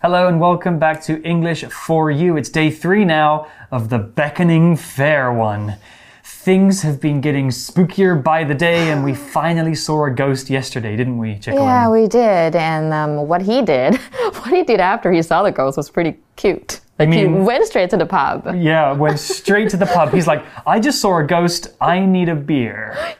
Hello and welcome back to English for You. It's day three now of the Beckoning Fair one. Things have been getting spookier by the day, and we finally saw a ghost yesterday, didn't we, Chicklin? Yeah, we did. And um, what he did, what he did after he saw the ghost was pretty cute. Like he mean- went straight to the pub. Yeah, went straight to the pub. He's like, I just saw a ghost. I need a beer.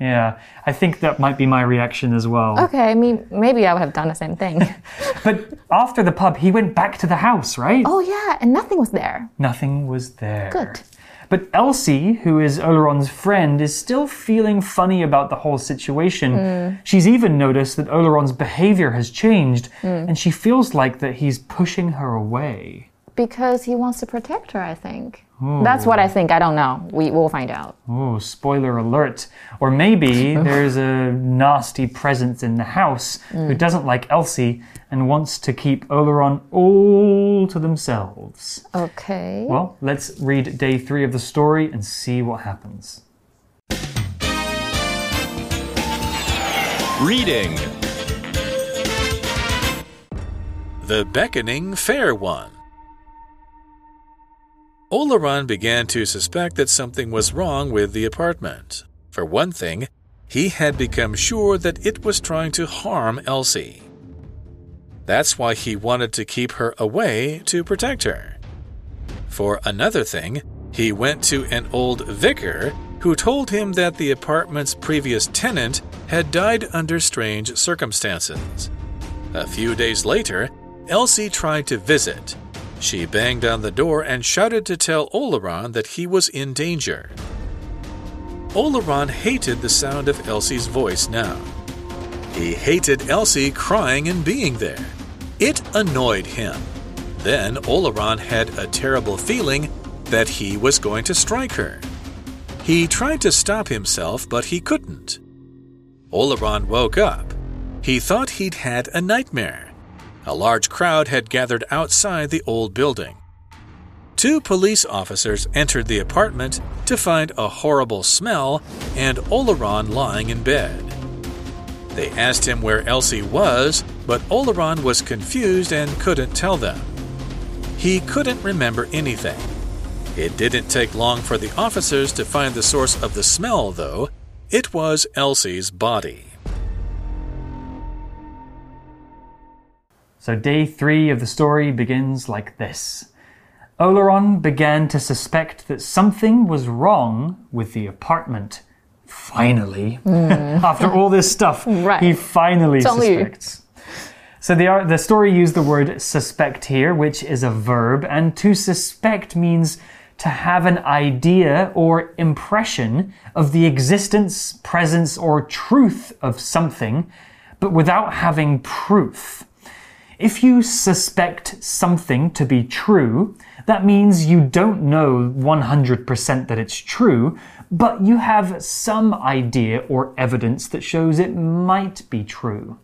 Yeah, I think that might be my reaction as well. Okay, I mean, maybe I would have done the same thing. But after the pub, he went back to the house, right? oh, yeah, and nothing was there. Nothing was there. Good. But Elsie, who is Oleron's friend, is still feeling funny about the whole situation. Hmm. She's even noticed that Oleron's behavior has changed, hmm. and she feels like that he's pushing her away. Because he wants to protect her, I think. Oh. That's what I think. I don't know. We will find out. Oh, spoiler alert. Or maybe there's a nasty presence in the house who mm. doesn't like Elsie and wants to keep Oleron all to themselves. Okay. Well, let's read day three of the story and see what happens. Reading The Beckoning Fair One. Oleron began to suspect that something was wrong with the apartment. For one thing, he had become sure that it was trying to harm Elsie. That's why he wanted to keep her away to protect her. For another thing, he went to an old vicar who told him that the apartment's previous tenant had died under strange circumstances. A few days later, Elsie tried to visit. She banged on the door and shouted to tell Oleron that he was in danger. Oleron hated the sound of Elsie's voice now. He hated Elsie crying and being there. It annoyed him. Then Oleron had a terrible feeling that he was going to strike her. He tried to stop himself, but he couldn't. Oleron woke up. He thought he'd had a nightmare. A large crowd had gathered outside the old building. Two police officers entered the apartment to find a horrible smell and Oleron lying in bed. They asked him where Elsie was, but Oleron was confused and couldn't tell them. He couldn't remember anything. It didn't take long for the officers to find the source of the smell, though. It was Elsie's body. So, day three of the story begins like this Oleron began to suspect that something was wrong with the apartment. Finally, hmm. after all this stuff, Right. he finally suspects. So the, the story used the word suspect here, which is a verb, and to suspect means to have an idea or impression of the existence, presence, or truth of something, but without having proof. If you suspect something to be true, that means you don't know 100% that it's true, but you have some idea or evidence that shows it might be true.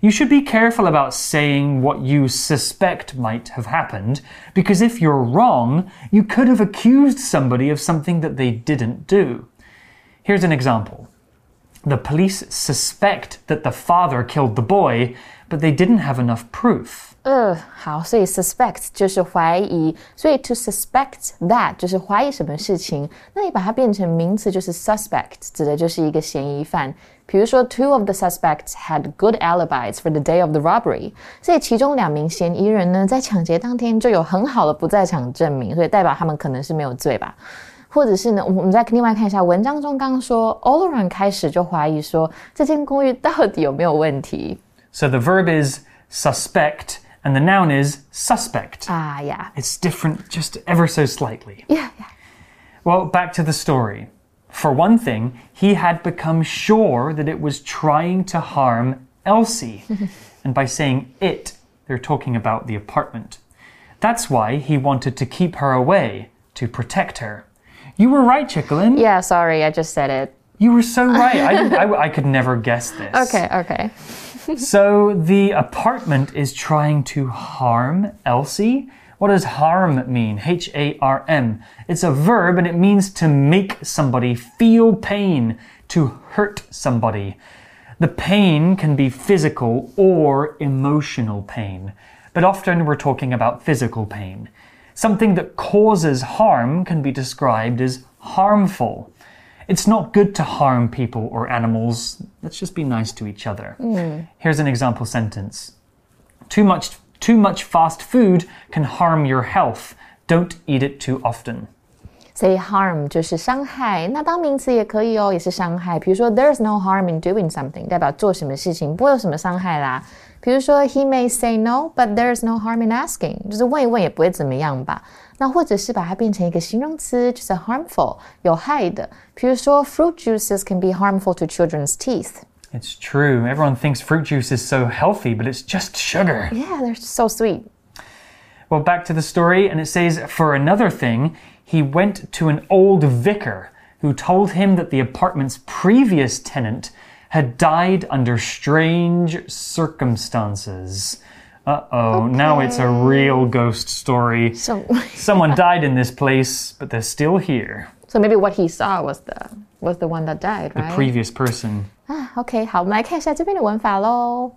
You should be careful about saying what you suspect might have happened, because if you're wrong, you could have accused somebody of something that they didn't do. Here's an example. The police suspect that the father killed the boy, but they didn't have enough proof. 呃，好，所以 suspect 就是怀疑，所以 to suspect that 就是怀疑什么事情。那你把它变成名词，就是 suspect，指的就是一个嫌疑犯。比如说，two of the suspects had good alibis for the day of the robbery，所以其中两名嫌疑人呢，在抢劫当天就有很好的不在场证明，所以代表他们可能是没有罪吧。或者是呢，我们再另外看一下文章中刚刚说，all around 开始就怀疑说这间公寓到底有没有问题 So the verb is suspect and the noun is suspect. Ah, uh, yeah. It's different just ever so slightly. Yeah, yeah. Well, back to the story. For one thing, he had become sure that it was trying to harm Elsie. and by saying it, they're talking about the apartment. That's why he wanted to keep her away, to protect her. You were right, Chicklin. Yeah, sorry, I just said it. You were so right. I, I, I could never guess this. Okay, okay. So the apartment is trying to harm Elsie. What does harm mean? H A R M. It's a verb and it means to make somebody feel pain, to hurt somebody. The pain can be physical or emotional pain. but often we're talking about physical pain. Something that causes harm can be described as harmful. It's not good to harm people or animals. Let's just be nice to each other. Here's an example sentence. Too much too much fast food can harm your health. Don't eat it too often. 所以 harm 就是伤害，那当名词也可以哦，也是伤害。比如说，there's no harm in doing something，代表做什么事情不会有什么伤害啦。 比如说，he may say no，but there's no harm in asking，就是问一问也不会怎么样吧。那或者是把它变成一个形容词，就是 harmful，有害的。比如说，fruit juices can be harmful to children's teeth。 It's true. Everyone thinks fruit juice is so healthy, but it's just sugar. Yeah, they're so sweet. Well, back to the story, and it says, For another thing, he went to an old vicar who told him that the apartment's previous tenant had died under strange circumstances. Uh oh, now it's a real ghost story. So, Someone died in this place, but they're still here. so maybe what he saw was the was the one that died, The right? previous person. 啊，OK，好，我们来看一下这边的文法喽。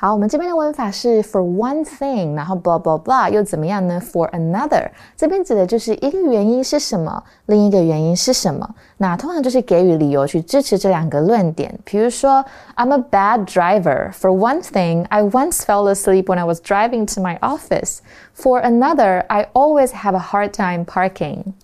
好，我们这边的文法是 for one thing，然后 blah blah blah，又怎么样呢？For another，这边指的就是一个原因是什么，另一个原因是什么。那通常就是给予理由去支持这两个论点。比如说，I'm a bad driver. For one thing, I once fell asleep when I was driving to my office. For another, I always have a hard time parking.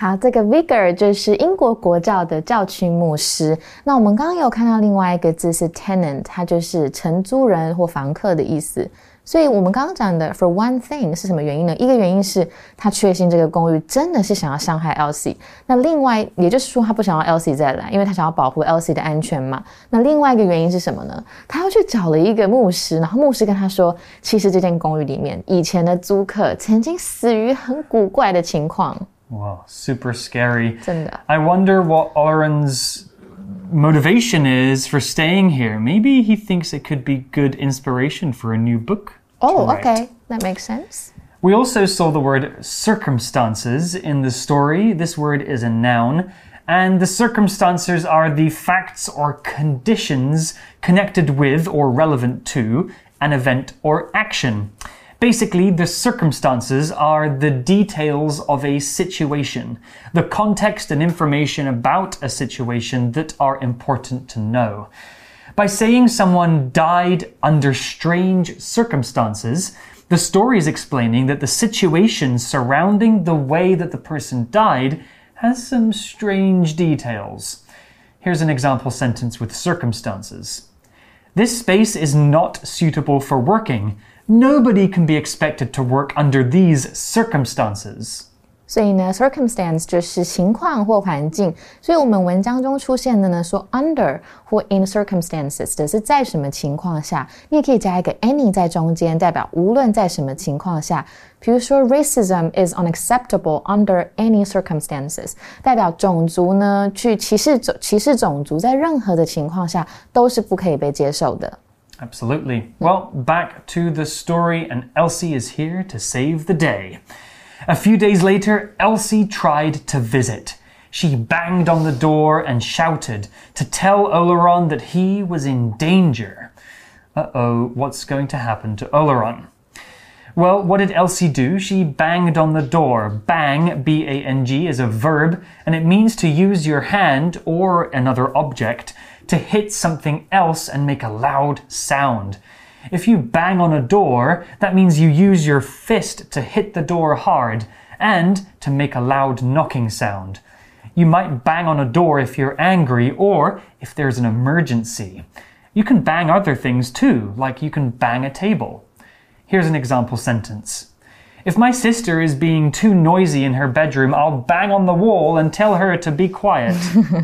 好，这个 vicar 就是英国国教的教区牧师。那我们刚刚有看到另外一个字是 tenant，它就是承租人或房客的意思。所以我们刚刚讲的 for one thing 是什么原因呢？一个原因是他确信这个公寓真的是想要伤害 Elsie，那另外也就是说他不想要 Elsie 再来，因为他想要保护 Elsie 的安全嘛。那另外一个原因是什么呢？他要去找了一个牧师，然后牧师跟他说，其实这间公寓里面以前的租客曾经死于很古怪的情况，Wow, super scary. 真的。I wonder what Oleron's motivation is for staying here. Maybe he thinks it could be good inspiration for a new book. Oh, okay. That makes sense. We also saw the word circumstances in the story. This word is a noun. And the circumstances are the facts or conditions connected with or relevant to an event or action. Basically, the circumstances are the details of a situation, the context and information about a situation that are important to know. By saying someone died under strange circumstances, the story is explaining that the situation surrounding the way that the person died has some strange details. Here's an example sentence with circumstances. This space is not suitable for working. Nobody can be expected to work under these circumstances. 所以呢，circumstance 就是情况或环境。所以我们文章中出现的呢，说 under 或 in circumstances 的是在什么情况下，你也可以加一个 any 在中间，代表无论在什么情况下。比如说，racism is unacceptable under any circumstances，代表种族呢去歧视种歧视种族，在任何的情况下都是不可以被接受的。 Absolutely. Well, back to the story, and Elsie is here to save the day. A few days later, Elsie tried to visit. She banged on the door and shouted to tell Oleron that he was in danger. Uh oh, what's going to happen to Oleron? Well, what did Elsie do? She banged on the door. Bang, B A N G, is a verb, and it means to use your hand or another object to hit something else and make a loud sound. If you bang on a door, that means you use your fist to hit the door hard and to make a loud knocking sound. You might bang on a door if you're angry or if there's an emergency. You can bang other things too, like you can bang a table. Here's an example sentence. If my sister is being too noisy in her bedroom, I'll bang on the wall and tell her to be quiet.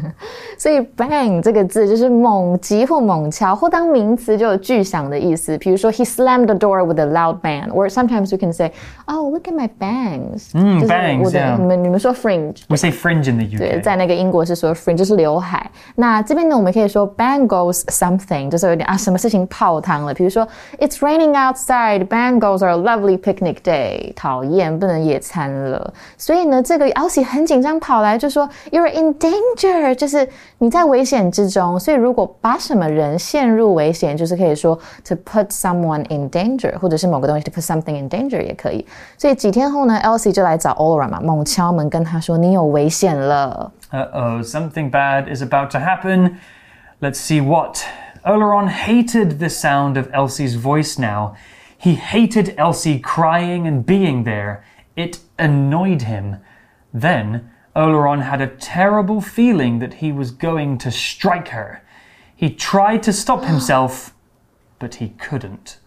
所以 bang 这个字就是猛击或猛敲，或当名词就有巨响的意思。比如说，he slammed the door with a loud bang。Or sometimes you can say, oh, look at my bangs。嗯 bangs，我的 yeah 你们你们说 fringe。 we say fringe in the 对， UK. 在那个英国是说 fringe 就是刘海。那这边呢，我们可以说 bang goes something，就是有点啊什么事情泡汤了。比如说，it's raining outside. Bang goes our lovely picnic day。 讨厌，不能野餐了。所以呢，这个 Elsie 很紧张，跑来就说 “You're in danger”，就是你在危险之中。所以如果把什么人陷入危险，就是可以说 “to put someone in danger”，或者是某个东西 “to put something in danger” 也可以。所以几天后呢，Elsie 就来找 Oleron 嘛，猛敲门跟他说：“你有危险了。” Uh oh, something bad is about to happen. Let's see what. Oleron hated the sound of Elsie's voice now. He hated Elsie crying and being there. It annoyed him. Then, Oleron had a terrible feeling that he was going to strike her. He tried to stop himself, but he couldn't.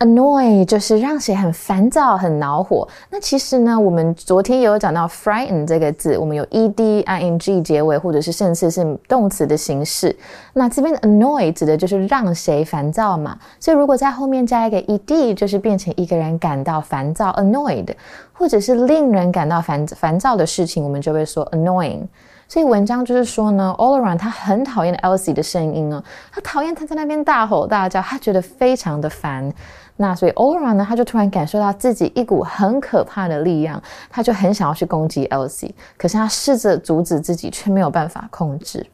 Annoy 就是让谁很烦躁、很恼火。那其实呢，我们昨天也有讲到 frighten 这个字，我们有 ed、ing 结尾，或者是甚至是动词的形式。那这边的 annoy 指的就是让谁烦躁嘛。所以如果在后面加一个 ed，就是变成一个人感到烦躁 annoyed，或者是令人感到烦烦躁的事情，我们就会说 annoying。所以文章就是说呢，Oleron 他很讨厌 Elsie 的声音啊，他讨厌他在那边大吼大叫，他觉得非常的烦。那所以 Oleron 呢，他就突然感受到自己一股很可怕的力量，他就很想要去攻击 Elsie，可是他试着阻止自己，却没有办法控制。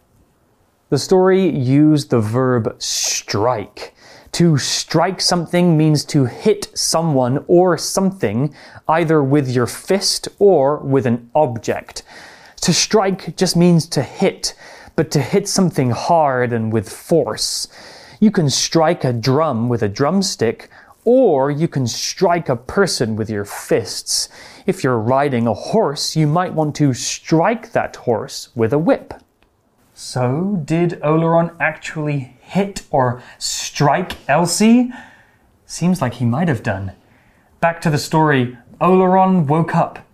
The story used the verb strike. To strike something means to hit someone or something, either with your fist or with an object. To strike just means to hit, but to hit something hard and with force. You can strike a drum with a drumstick or you can strike a person with your fists. If you're riding a horse, you might want to strike that horse with a whip. So, did Oleron actually hit or strike Elsie? Seems like he might have done. Back to the story Oleron woke up.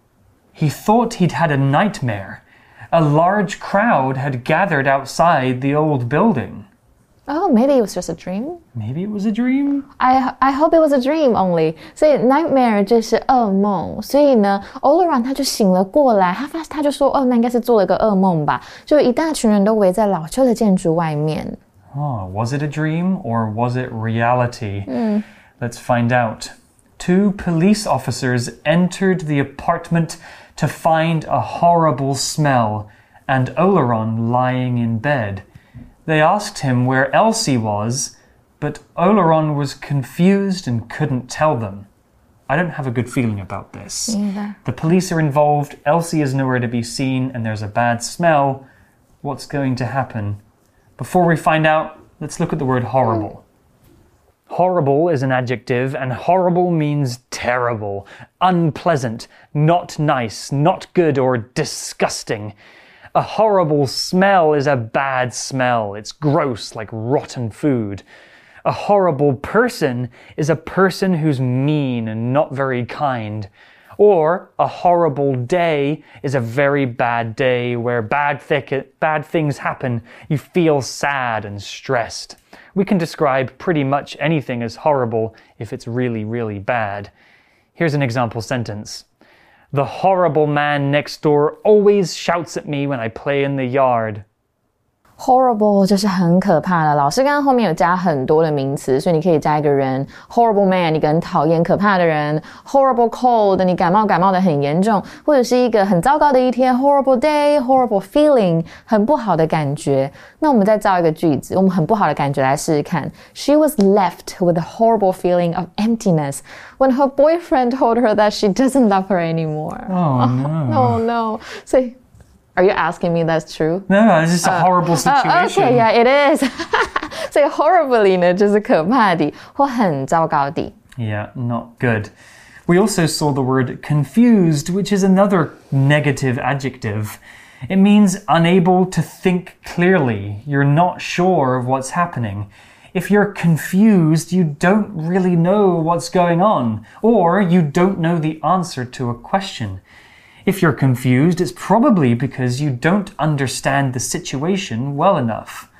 He thought he'd had a nightmare. A large crowd had gathered outside the old building. Oh, maybe it was just a dream. Maybe it was a dream. I I hope it was a dream only. So nightmare 就是噩梦。所以呢，Oleron 他就醒了过来，他发他就说，哦，那应该是做了个噩梦吧。就一大群人都围在老旧的建筑外面。Oh, was it a dream or was it reality? Mm. Let's find out. Two police officers entered the apartment to find a horrible smell and Oleron lying in bed. They asked him where Elsie was, but Oleron was confused and couldn't tell them. I don't have a good feeling about this. Neither. The police are involved, Elsie is nowhere to be seen, and there's a bad smell. What's going to happen? Before we find out, let's look at the word horrible. Horrible is an adjective, and horrible means terrible, unpleasant, not nice, not good, or disgusting. A horrible smell is a bad smell. It's gross, like rotten food. A horrible person is a person who's mean and not very kind. Or a horrible day is a very bad day where bad, thick, bad things happen. You feel sad and stressed. We can describe pretty much anything as horrible if it's really, really bad. Here's an example sentence. The horrible man next door always shouts at me when I play in the yard Horrible 就是很可怕的。老师刚刚后面有加很多的名词，所以你可以加一个人，horrible man，你很讨厌可怕的人；horrible cold，你感冒感冒的很严重，或者是一个很糟糕的一天；horrible day，horrible feeling，很不好的感觉。那我们再造一个句子，我们很不好的感觉来试试看。She was left with a horrible feeling of emptiness when her boyfriend told her that she doesn't love her anymore. Oh no. Oh no! 所以 ，Are you asking me that's true? No, no, it's just a horrible situation. Oh, okay, yeah, it is. 所以 horribly 呢，就是可怕的或很糟糕的。 Yeah, not good. We also saw the word confused, which is another negative adjective. It means unable to think clearly. You're not sure of what's happening. If you're confused, you don't really know what's going on, or you don't know the answer to a question. If you're confused, it's probably because you don't understand the situation well enough.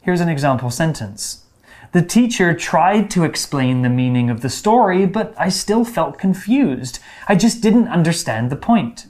Here's an example sentence. The teacher tried to explain the meaning of the story, but I still felt confused. I just didn't understand the point.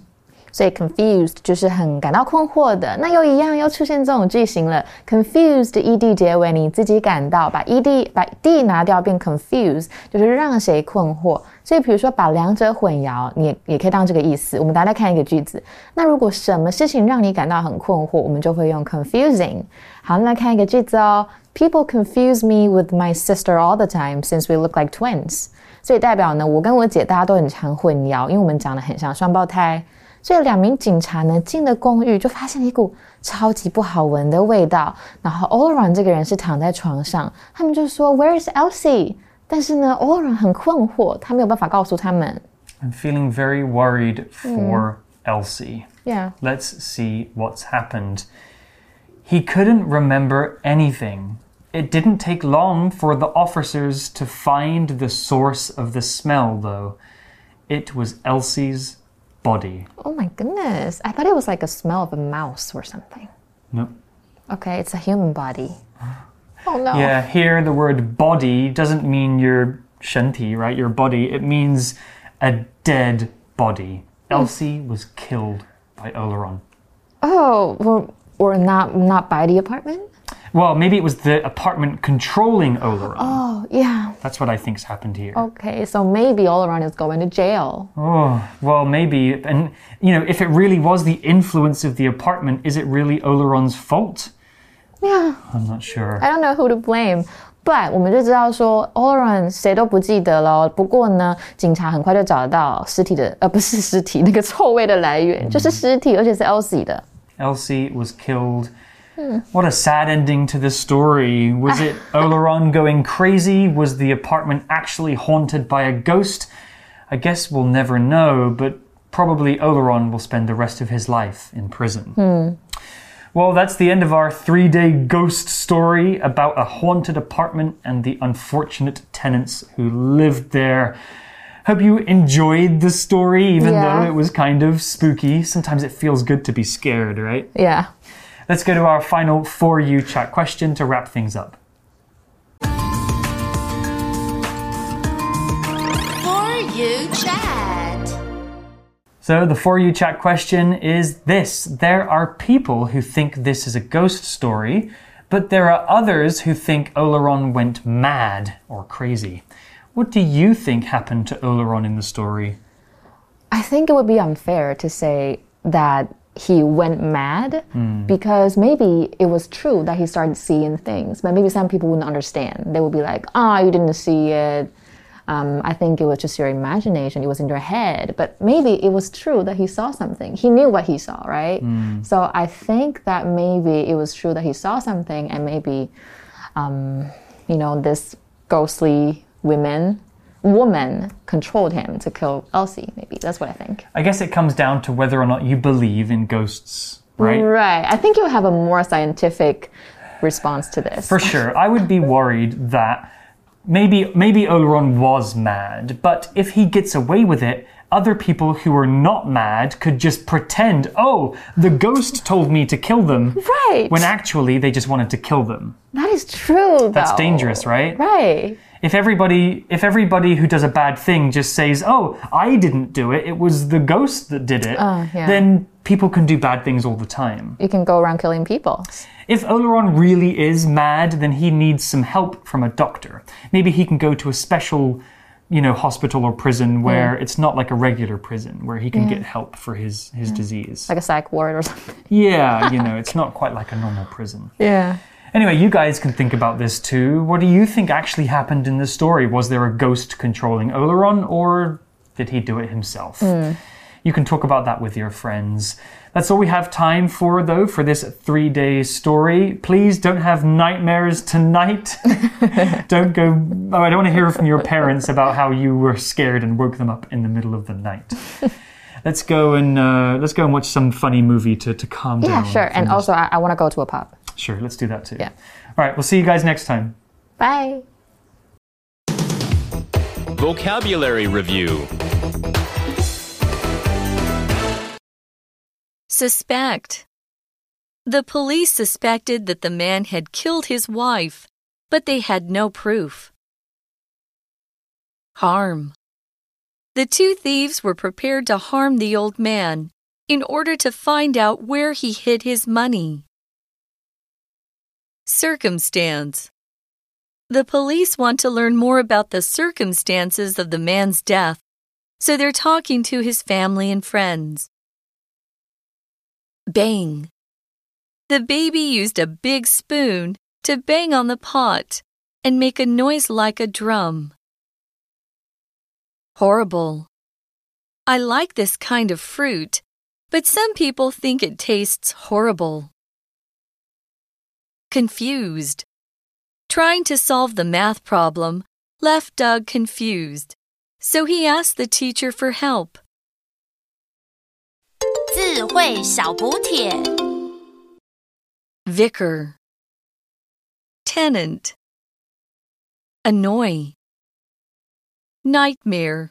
所以 confused 就是很感到困惑的。那又一样又出现这种句型了，confused ed 结尾，你自己感到把 ed 把 d 拿掉变 confused，就是让谁困惑。所以比如说把两者混淆，你也可以当这个意思。我们大家看一个句子，那如果什么事情让你感到很困惑，我们就会用 confusing。好，那来看一个句子哦。People confuse me with my sister all the time since we look like twins。所以代表呢，我跟我姐大家都很常混淆，因为我们长得很像双胞胎。所以两名警察呢进了公寓，就发现一股超级不好闻的味道。然后 Oleron 这个人是躺在床上，他们就说 Where is Elsie？但是呢，Oleron 很困惑，他没有办法告诉他们。 I'm feeling very worried for Elsie. Yeah. Let's see what's happened. He couldn't remember anything. It didn't take long for the officers to find the source of the smell, though. It was Elsie's body. Oh my goodness! I thought it was like a smell of a mouse or something. No. Okay, it's a human body. Oh no. Yeah, here the word body doesn't mean your shanti, right? Your body. It means a dead body. Hmm. Elsie was killed by Oleron. Oh, or, or not not by the apartment? Well, maybe it was the apartment controlling Oleron. Oh, yeah. That's what I think's happened here. Okay, so maybe Oleron is going to jail. Oh, well, maybe. And, you know, if it really was the influence of the apartment, is it really Oleron's fault? Yeah. I'm not sure. I don't know who to blame. But 我们就知道说 Oleron 谁都不记得了。不过呢，警察很快就找到尸体的，呃，不是尸体，那个臭味的来源、mm. 就是尸体，而且是 Elsie 的。Elsie was killed what a sad ending to this story. Was it Oleron going crazy? Was the apartment actually haunted by a ghost? I guess we'll never know, but probably Oleron will spend the rest of his life in prison. Hmm. Well, that's the end of our three day ghost story about a haunted apartment and the unfortunate tenants who lived there. Hope you enjoyed the story, even Yeah. though it was kind of spooky. Sometimes it feels good to be scared, right? Yeah. Let's go to our final For You chat question to wrap things up. For you chat. So, the For You chat question is this There are people who think this is a ghost story, but there are others who think Oleron went mad or crazy. What do you think happened to Oleron in the story? I think it would be unfair to say that he went mad because maybe it was true that he started seeing things, but maybe some people wouldn't understand. They would be like, ah, you didn't see it. Um, I think it was just your imagination. It was in your head. But maybe it was true that he saw something. He knew what he saw, right? So I think that maybe it was true that he saw something, and maybe, um, you know, this ghostly women woman controlled him to kill Elsie. Maybe that's what I think. I guess it comes down to whether or not you believe in ghosts, right? Right. I think you'll have a more scientific response to this. For sure. I would be worried that maybe maybe Oleron was mad, but if he gets away with it, other people who are not mad could just pretend, "Oh, the ghost told me to kill them." Right. When actually they just wanted to kill them. that is true. That's though. dangerous, right? Right. If everybody if everybody who does a bad thing just says, "Oh, I didn't do it. It was the ghost that did it." Oh, yeah. Then people can do bad things all the time. You can go around killing people. If Oleron really is mad, then he needs some help from a doctor. Maybe he can go to a special, you know, hospital or prison where it's not like a regular prison, where he can get help for his, his disease. Like a psych ward or something. yeah, you know, it's not quite like a normal prison. Yeah. Anyway, you guys can think about this too. What do you think actually happened in the story? Was there a ghost controlling Oleron, or did he do it himself? You can talk about that with your friends. That's all we have time for, though, for this three day story. Please don't have nightmares tonight. don't go. Oh, I don't want to hear from your parents about how you were scared and woke them up in the middle of the night. let's go and uh, let's go and watch some funny movie to, to calm Yeah, down. Yeah, sure. And also, I, I want to go to a pub. Sure, let's do that too. Yeah. All right, we'll see you guys next time. Bye. Vocabulary Review Suspect. The police suspected that the man had killed his wife, but they had no proof. Harm. The two thieves were prepared to harm the old man, in order to find out where he hid his money. Circumstance The police want to learn more about the circumstances of the man's death, so they're talking to his family and friends. Bang. The baby used a big spoon to bang on the pot and make a noise like a drum. Horrible. I like this kind of fruit, but some people think it tastes horrible Confused. Trying to solve the math problem left Doug confused, so he asked the teacher for help. 智慧小补帖。 Vicar. Tenant. Annoy. Nightmare.